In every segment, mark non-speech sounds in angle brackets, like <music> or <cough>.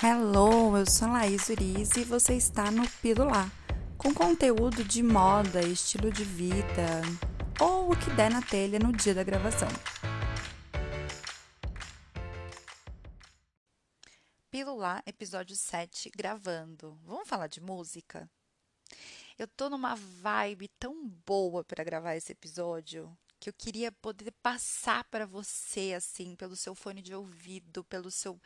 Hello, eu sou Laís Uriz e você está no Pilular, com conteúdo de moda, estilo de vida ou o que der na telha no dia da gravação. Pilular, episódio 7, gravando. Vamos falar de música? Eu tô numa vibe tão boa para gravar esse episódio que eu queria poder passar para você assim, pelo seu fone de ouvido, pelo seu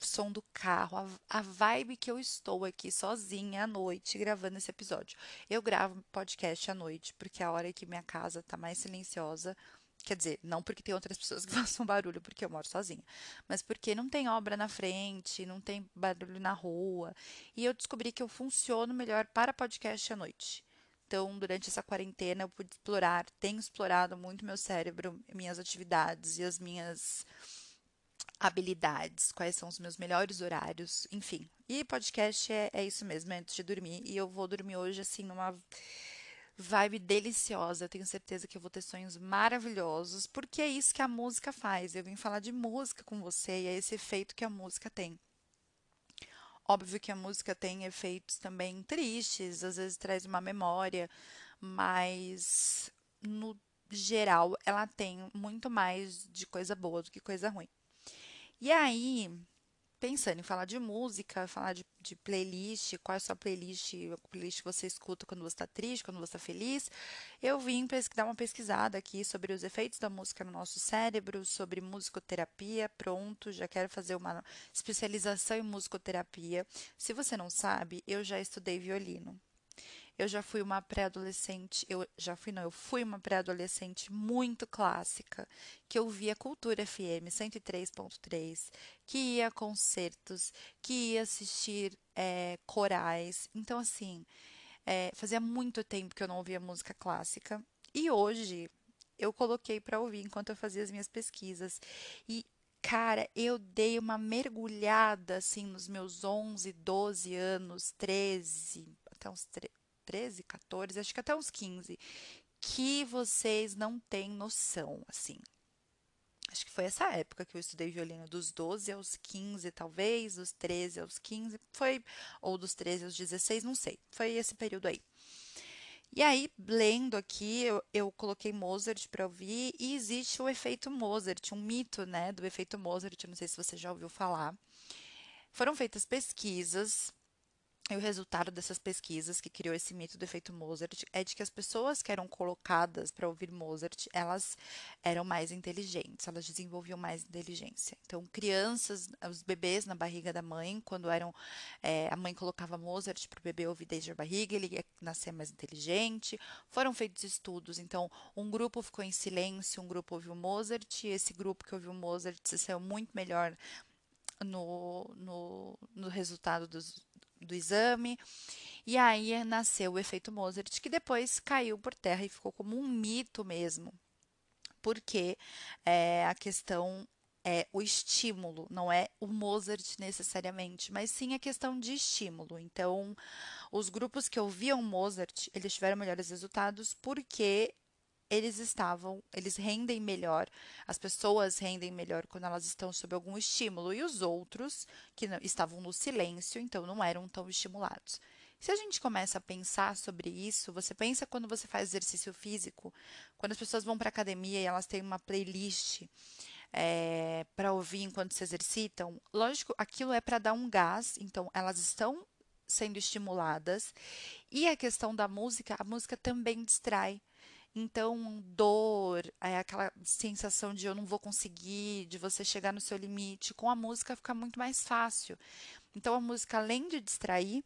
som do carro, a, a vibe que eu estou aqui sozinha à noite gravando esse episódio. Eu gravo podcast à noite, porque é a hora que minha casa tá mais silenciosa. Quer dizer, não porque tem outras <laughs> pessoas que façam barulho, porque eu moro sozinha, mas porque não tem obra na frente, não tem barulho na rua. E eu descobri que eu funciono melhor para podcast à noite. Então, durante essa quarentena, eu pude explorar, tenho explorado muito meu cérebro, minhas atividades e as minhas habilidades, quais são os meus melhores horários, enfim. E podcast é, é isso mesmo, é antes de dormir. E eu vou dormir hoje, assim, numa vibe deliciosa. Eu tenho certeza que eu vou ter sonhos maravilhosos, porque é isso que a música faz. Eu vim falar de música com você e é esse efeito que a música tem. Óbvio que a música tem efeitos também tristes, às vezes traz uma memória, mas no geral ela tem muito mais de coisa boa do que coisa ruim. E aí, pensando em falar de música, falar de, de playlist, qual é a sua playlist, a playlist que você escuta quando você está triste, quando você está feliz, eu vim dar uma pesquisada aqui sobre os efeitos da música no nosso cérebro, sobre musicoterapia. Pronto, já quero fazer uma especialização em musicoterapia. Se você não sabe, eu já estudei violino. Eu já fui uma pré-adolescente, eu já fui não, eu fui uma pré-adolescente muito clássica, que ouvia Cultura FM 103.3, que ia a concertos, que ia assistir é, corais. Então, assim, é, fazia muito tempo que eu não ouvia música clássica. E hoje eu coloquei para ouvir enquanto eu fazia as minhas pesquisas. E cara, eu dei uma mergulhada assim nos meus 11, 12 anos, 13, até uns 13 13, 14, acho que até uns 15, que vocês não têm noção, assim. Acho que foi essa época que eu estudei violino, dos 12 aos 15, talvez, dos 13 aos 15, foi, ou dos 13 aos 16, não sei, foi esse período aí. E aí, lendo aqui, eu, eu coloquei Mozart para ouvir, e existe o efeito Mozart, um mito, né, do efeito Mozart, não sei se você já ouviu falar. Foram feitas pesquisas e o resultado dessas pesquisas que criou esse mito do efeito Mozart é de que as pessoas que eram colocadas para ouvir Mozart, elas eram mais inteligentes, elas desenvolviam mais inteligência. Então, crianças, os bebês na barriga da mãe, quando eram é, a mãe colocava Mozart para o bebê ouvir desde a barriga, ele ia nascer mais inteligente. Foram feitos estudos, então um grupo ficou em silêncio, um grupo ouviu Mozart, e esse grupo que ouviu Mozart se saiu muito melhor no, no, no resultado dos, do exame. E aí nasceu o efeito Mozart, que depois caiu por terra e ficou como um mito mesmo, porque é, a questão é o estímulo, não é o Mozart necessariamente, mas sim a questão de estímulo. Então, os grupos que ouviam Mozart, eles tiveram melhores resultados porque eles estavam, eles rendem melhor, as pessoas rendem melhor quando elas estão sob algum estímulo, e os outros, que não, estavam no silêncio, então não eram tão estimulados. Se a gente começa a pensar sobre isso, você pensa quando você faz exercício físico, quando as pessoas vão para a academia e elas têm uma playlist é, eh, para ouvir enquanto se exercitam, lógico, aquilo é para dar um gás, então elas estão sendo estimuladas, e a questão da música, a música também distrai. Então, dor, é aquela sensação de eu não vou conseguir, de você chegar no seu limite, com a música fica muito mais fácil. Então, a música, além de distrair,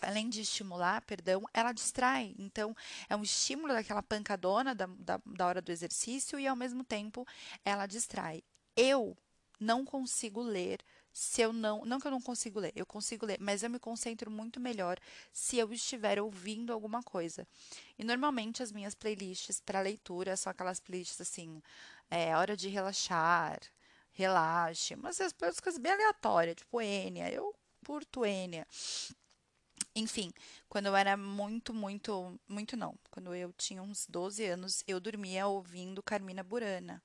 além de estimular, perdão, ela distrai. Então, é um estímulo daquela pancadona da, da, da hora do exercício e, ao mesmo tempo, ela distrai. Eu não consigo ler se eu não. Não que eu não consigo ler, eu consigo ler, mas eu me concentro muito melhor se eu estiver ouvindo alguma coisa. E normalmente as minhas playlists para leitura são aquelas playlists assim, é hora de relaxar, relaxe, mas as coisas bem aleatórias, tipo Enya, eu curto Enya. Enfim, quando eu era muito, muito, muito não, quando eu tinha uns 12 anos, eu dormia ouvindo Carmina Burana.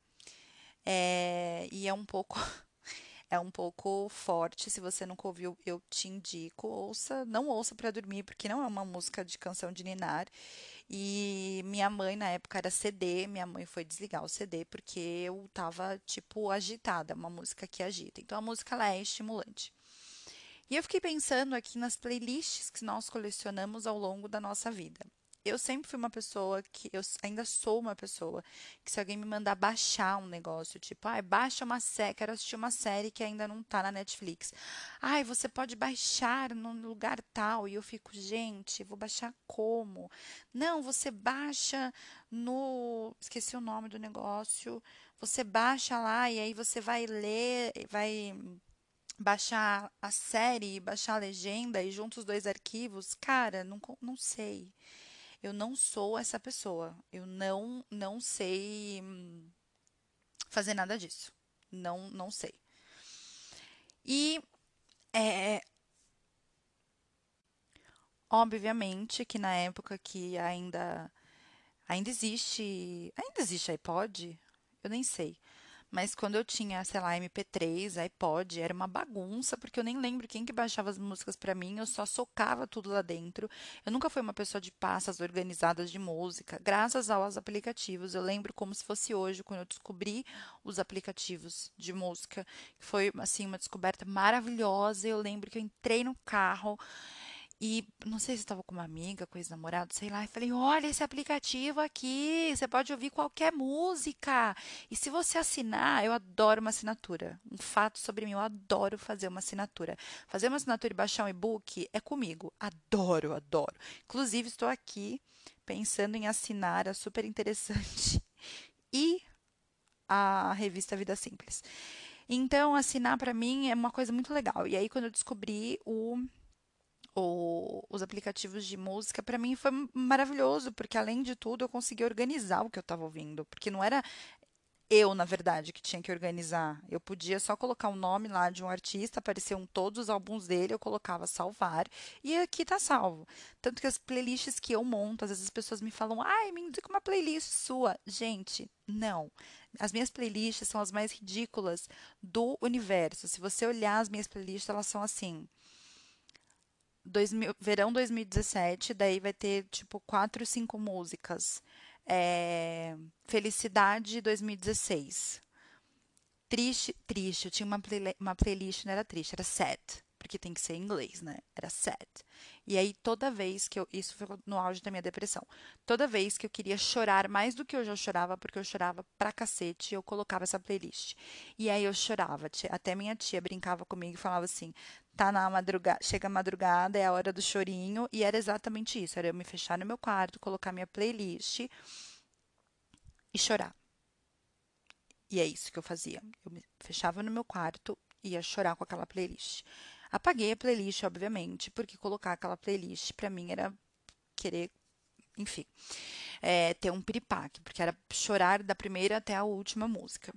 É, e é um pouco é um pouco forte. Se você nunca ouviu, eu te indico. Ouça, não ouça para dormir, porque não é uma música de canção de ninar. E minha mãe, na época, era CD. Minha mãe foi desligar o CD porque eu tava, tipo, agitada. Uma música que agita. Então a música ela é estimulante. E eu fiquei pensando aqui nas playlists que nós colecionamos ao longo da nossa vida eu sempre fui uma pessoa que eu ainda sou uma pessoa que se alguém me mandar baixar um negócio, tipo, ai, ah, baixa uma série, quero assistir uma série que ainda não tá na Netflix. Ai, você pode baixar no lugar tal. E eu fico, gente, vou baixar como? Não, você baixa no, esqueci o nome do negócio. Você baixa lá e aí você vai ler, vai baixar a série, baixar a legenda e juntos os dois arquivos. Cara, não, não sei eu não sou essa pessoa. Eu não não sei hum, fazer nada disso. Não não sei. E é obviamente que na época que ainda ainda existe, ainda existe iPod? Eu nem sei. Mas quando eu tinha, sei lá, MP3, iPod, era uma bagunça, porque eu nem lembro quem que baixava as músicas para mim, eu só socava tudo lá dentro. Eu nunca fui uma pessoa de pastas organizadas de música, graças aos aplicativos. Eu lembro como se fosse hoje, quando eu descobri os aplicativos de música, foi assim uma descoberta maravilhosa. Eu lembro que eu entrei no carro e não sei se estava com uma amiga, com ex-namorado, sei lá, e falei: olha esse aplicativo aqui, você pode ouvir qualquer música. E se você assinar, eu adoro uma assinatura. Um fato sobre mim, eu adoro fazer uma assinatura. Fazer uma assinatura e baixar um e-book é comigo. Adoro, adoro. Inclusive, estou aqui pensando em assinar a super interessante <laughs> e a revista Vida Simples. Então, assinar para mim é uma coisa muito legal. E aí, quando eu descobri o o, os aplicativos de música, para mim foi maravilhoso, porque além de tudo eu consegui organizar o que eu estava ouvindo, porque não era eu, na verdade, que tinha que organizar. Eu podia só colocar o nome lá de um artista, apareciam todos os álbuns dele, eu colocava salvar e aqui tá salvo. Tanto que as playlists que eu monto, às vezes as pessoas me falam: "Ai, me indica uma playlist sua". Gente, não. As minhas playlists são as mais ridículas do universo. Se você olhar as minhas playlists, elas são assim: 2000, verão 2017, daí vai ter tipo quatro, cinco músicas. É, Felicidade 2016. Triste, triste. Eu tinha uma, play, uma playlist, não era triste, era sad, porque tem que ser em inglês, né? Era sad. E aí, toda vez que eu. Isso foi no auge da minha depressão. Toda vez que eu queria chorar mais do que eu já chorava, porque eu chorava pra cacete, eu colocava essa playlist. E aí eu chorava. Até minha tia brincava comigo e falava assim: tá na madrugada, chega a madrugada, é a hora do chorinho. E era exatamente isso: era eu me fechar no meu quarto, colocar minha playlist e chorar. E é isso que eu fazia. Eu me fechava no meu quarto e ia chorar com aquela playlist. Apaguei a playlist, obviamente, porque colocar aquela playlist para mim era querer, enfim, é, ter um piripaque, porque era chorar da primeira até a última música.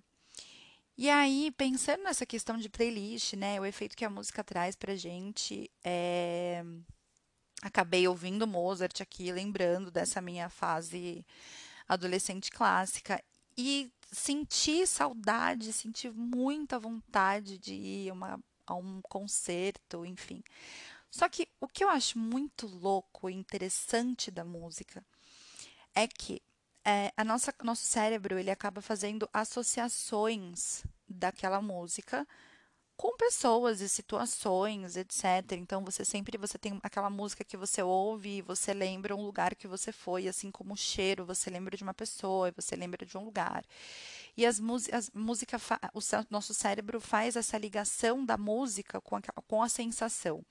E aí, pensando nessa questão de playlist, né, o efeito que a música traz pra gente, é... acabei ouvindo Mozart aqui, lembrando dessa minha fase adolescente clássica e senti saudade, senti muita vontade de ir uma a um concerto, enfim. Só que o que eu acho muito louco e interessante da música é que é, a nossa, nosso cérebro ele acaba fazendo associações daquela música com pessoas e situações, etc. Então você sempre você tem aquela música que você ouve e você lembra um lugar que você foi, assim como o cheiro, você lembra de uma pessoa, você lembra de um lugar. E as, as música o nosso cérebro faz essa ligação da música com a, com a sensação.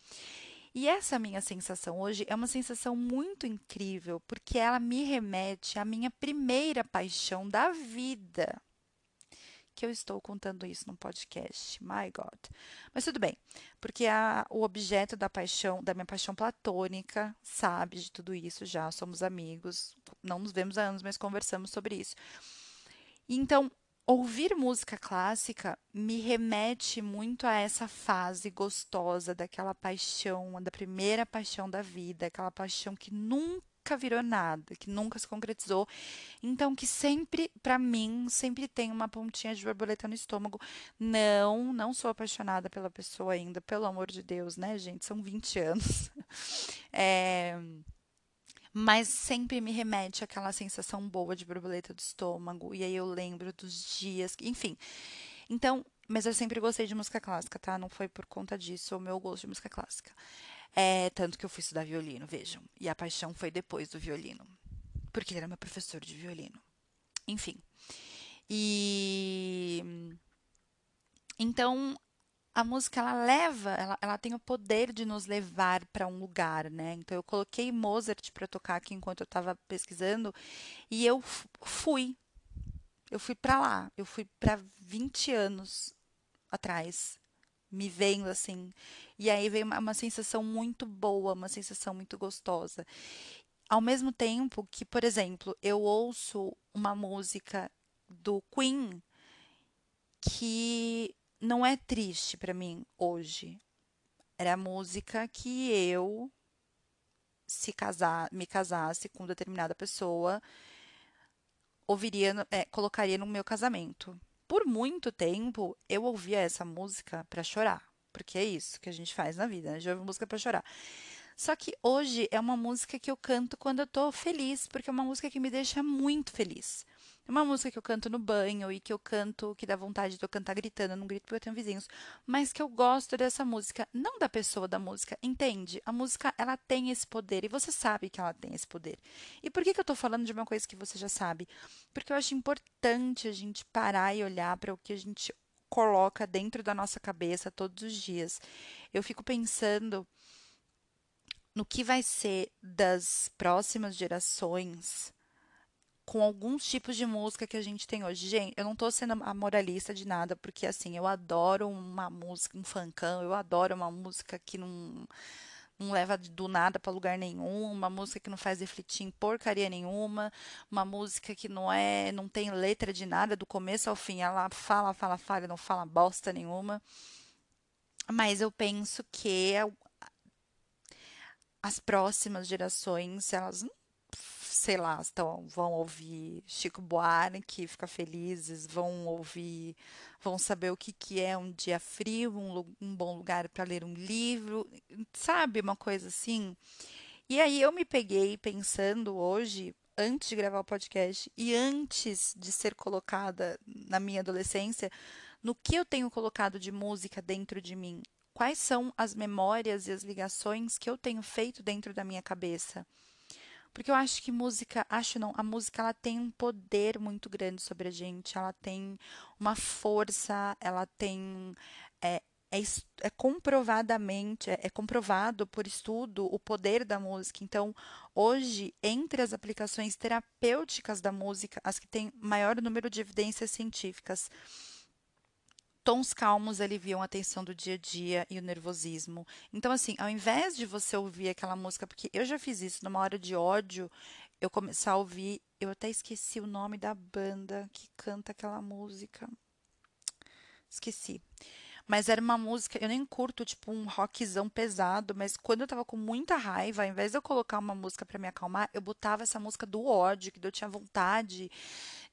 E essa minha sensação hoje é uma sensação muito incrível, porque ela me remete à minha primeira paixão da vida que eu estou contando isso no podcast. My God. Mas tudo bem, porque a, o objeto da paixão, da minha paixão platônica, sabe de tudo isso já, somos amigos, não nos vemos há anos, mas conversamos sobre isso. Então, ouvir música clássica me remete muito a essa fase gostosa daquela paixão, da primeira paixão da vida, aquela paixão que nunca nunca virou nada, que nunca se concretizou. Então, que sempre, para mim, sempre tem uma pontinha de borboleta no estômago. Não, não sou apaixonada pela pessoa ainda, pelo amor de Deus, né, gente? São 20 anos. <laughs> É, mas sempre me remete àquela sensação boa de borboleta do estômago. E aí eu lembro dos dias, enfim. Então, mas eu sempre gostei de música clássica, tá? Não foi por conta disso o meu gosto de música clássica. É, tanto que eu fui estudar violino, vejam. E a paixão foi depois do violino. Porque ele era meu professor de violino. Enfim. E. Então, a música ela leva, ela, ela tem o poder de nos levar para um lugar, né? Então eu coloquei Mozart para tocar aqui enquanto eu estava pesquisando e eu fui, eu fui para lá, eu fui para 20 anos atrás, me vendo assim. E aí veio uma, uma sensação muito boa, uma sensação muito gostosa. Ao mesmo tempo que, por exemplo, eu ouço uma música do Queen que não é triste para mim hoje. Era a música que eu se casar, me casasse com determinada pessoa, ouviria, é, colocaria no meu casamento. Por muito tempo, eu ouvia essa música para chorar, porque é isso que a gente faz na vida, né? A gente ouve música para chorar. Só que hoje é uma música que eu canto quando eu tô feliz, porque é uma música que me deixa muito feliz. É uma música que eu canto no banho e que eu canto, que dá vontade de eu cantar gritando, não grito porque eu tenho vizinhos, mas que eu gosto dessa música, não da pessoa da música, entende? A música, ela tem esse poder e você sabe que ela tem esse poder. E por que, que eu tô falando de uma coisa que você já sabe? Porque eu acho importante a gente parar e olhar para o que a gente coloca dentro da nossa cabeça todos os dias. Eu fico pensando no que vai ser das próximas gerações com alguns tipos de música que a gente tem hoje. Gente, eu não tô sendo a moralista de nada, porque assim, eu adoro uma música, um funkão, eu adoro uma música que não, não leva do nada para lugar nenhum, uma música que não faz refletir em porcaria nenhuma, uma música que não é, não tem letra de nada do começo ao fim, ela fala, fala, fala, não fala bosta nenhuma. Mas eu penso que as próximas gerações, elas sei lá, estão, vão ouvir Chico Buarque, ficar felizes, vão ouvir, vão saber o que, que é um dia frio, um, um bom lugar para ler um livro, sabe, uma coisa assim. E aí eu me peguei pensando hoje, antes de gravar o podcast e antes de ser colocada na minha adolescência, no que eu tenho colocado de música dentro de mim. Quais são as memórias e as ligações que eu tenho feito dentro da minha cabeça? Porque eu acho que música, acho não, a música ela tem um poder muito grande sobre a gente, ela tem uma força, ela tem é, é, é, comprovadamente, é, é, comprovado por estudo o poder da música. Então, hoje, entre as aplicações terapêuticas da música, as que têm maior número de evidências científicas, Tons calmos aliviam a tensão do dia a dia e o nervosismo. Então, assim, ao invés de você ouvir aquela música, porque eu já fiz isso numa hora de ódio, eu começar a ouvir, eu até esqueci o nome da banda que canta aquela música. Esqueci. Mas era uma música, eu nem curto, tipo, um rockzão pesado, mas quando eu tava com muita raiva, ao invés de eu colocar uma música para me acalmar, eu botava essa música do ódio, que eu tinha vontade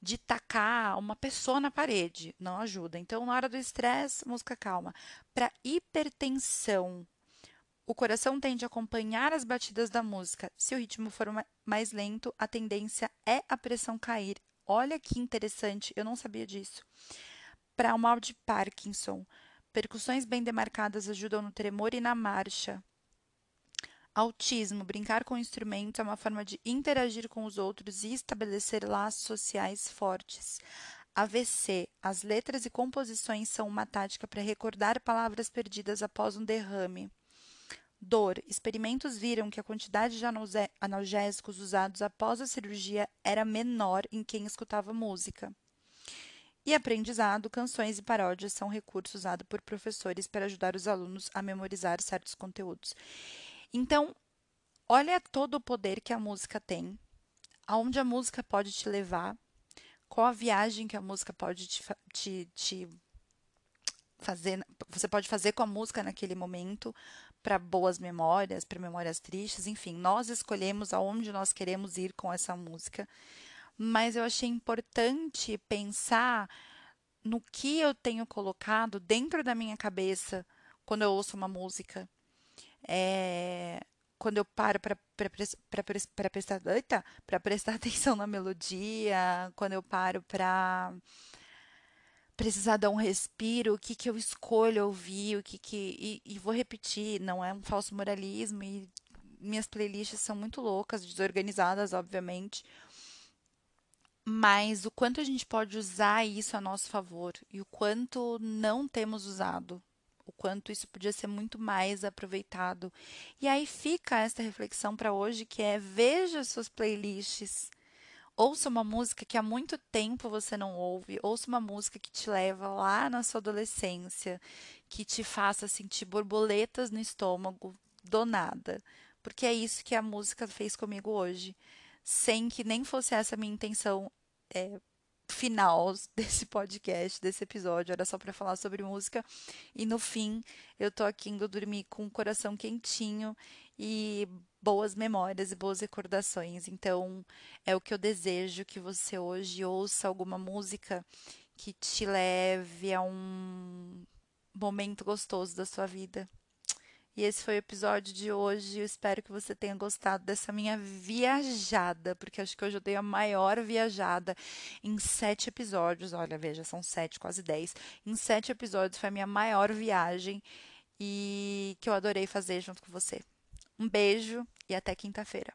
de tacar uma pessoa na parede. Não ajuda. Então, na hora do estresse, música calma. Para hipertensão, o coração tende a acompanhar as batidas da música. Se o ritmo for mais lento, a tendência é a pressão cair. Olha que interessante, eu não sabia disso. Para o mal de Parkinson, Percussões bem demarcadas ajudam no tremor e na marcha. Autismo. Brincar com o instrumento é uma forma de interagir com os outros e estabelecer laços sociais fortes. AVC. As letras e composições são uma tática para recordar palavras perdidas após um derrame. Dor. Experimentos viram que a quantidade de analgésicos usados após a cirurgia era menor em quem escutava música. E aprendizado, canções e paródias são recursos usados por professores para ajudar os alunos a memorizar certos conteúdos. Então, olha todo o poder que a música tem, aonde a música pode te levar, qual a viagem que a música pode te, te, te fazer, você pode fazer com a música naquele momento para boas memórias, para memórias tristes, enfim, nós escolhemos aonde nós queremos ir com essa música. Mas eu achei importante pensar no que eu tenho colocado dentro da minha cabeça quando eu ouço uma música. É, quando eu paro para prestar, prestar <laughs> atenção na melodia, quando eu paro para precisar dar um respiro, o que que eu escolho ouvir, o que que e, e vou repetir, não é um falso moralismo e minhas playlists são muito loucas, desorganizadas, obviamente, mas o quanto a gente pode usar isso a nosso favor e o quanto não temos usado, o quanto isso podia ser muito mais aproveitado. E aí fica essa reflexão para hoje que é veja suas playlists. Ouça uma música que há muito tempo você não ouve, ouça uma música que te leva lá na sua adolescência, que te faça sentir borboletas no estômago do nada, porque é isso que a música fez comigo hoje sem que nem fosse essa a minha intenção é, final <laughs> desse podcast, desse episódio. Era só para falar sobre música. E no fim, eu tô aqui indo dormir com o coração quentinho e boas memórias e boas recordações. Então, é o que eu desejo que você hoje ouça alguma música que te leve a um momento gostoso da sua vida. E esse foi o episódio de hoje. Eu espero que você tenha gostado dessa minha viajada, porque acho que hoje eu dei a maior viajada em sete episódios. Olha, veja, são sete, quase dez. Em sete episódios foi a minha maior viagem e que eu adorei fazer junto com você. Um beijo e até quinta-feira.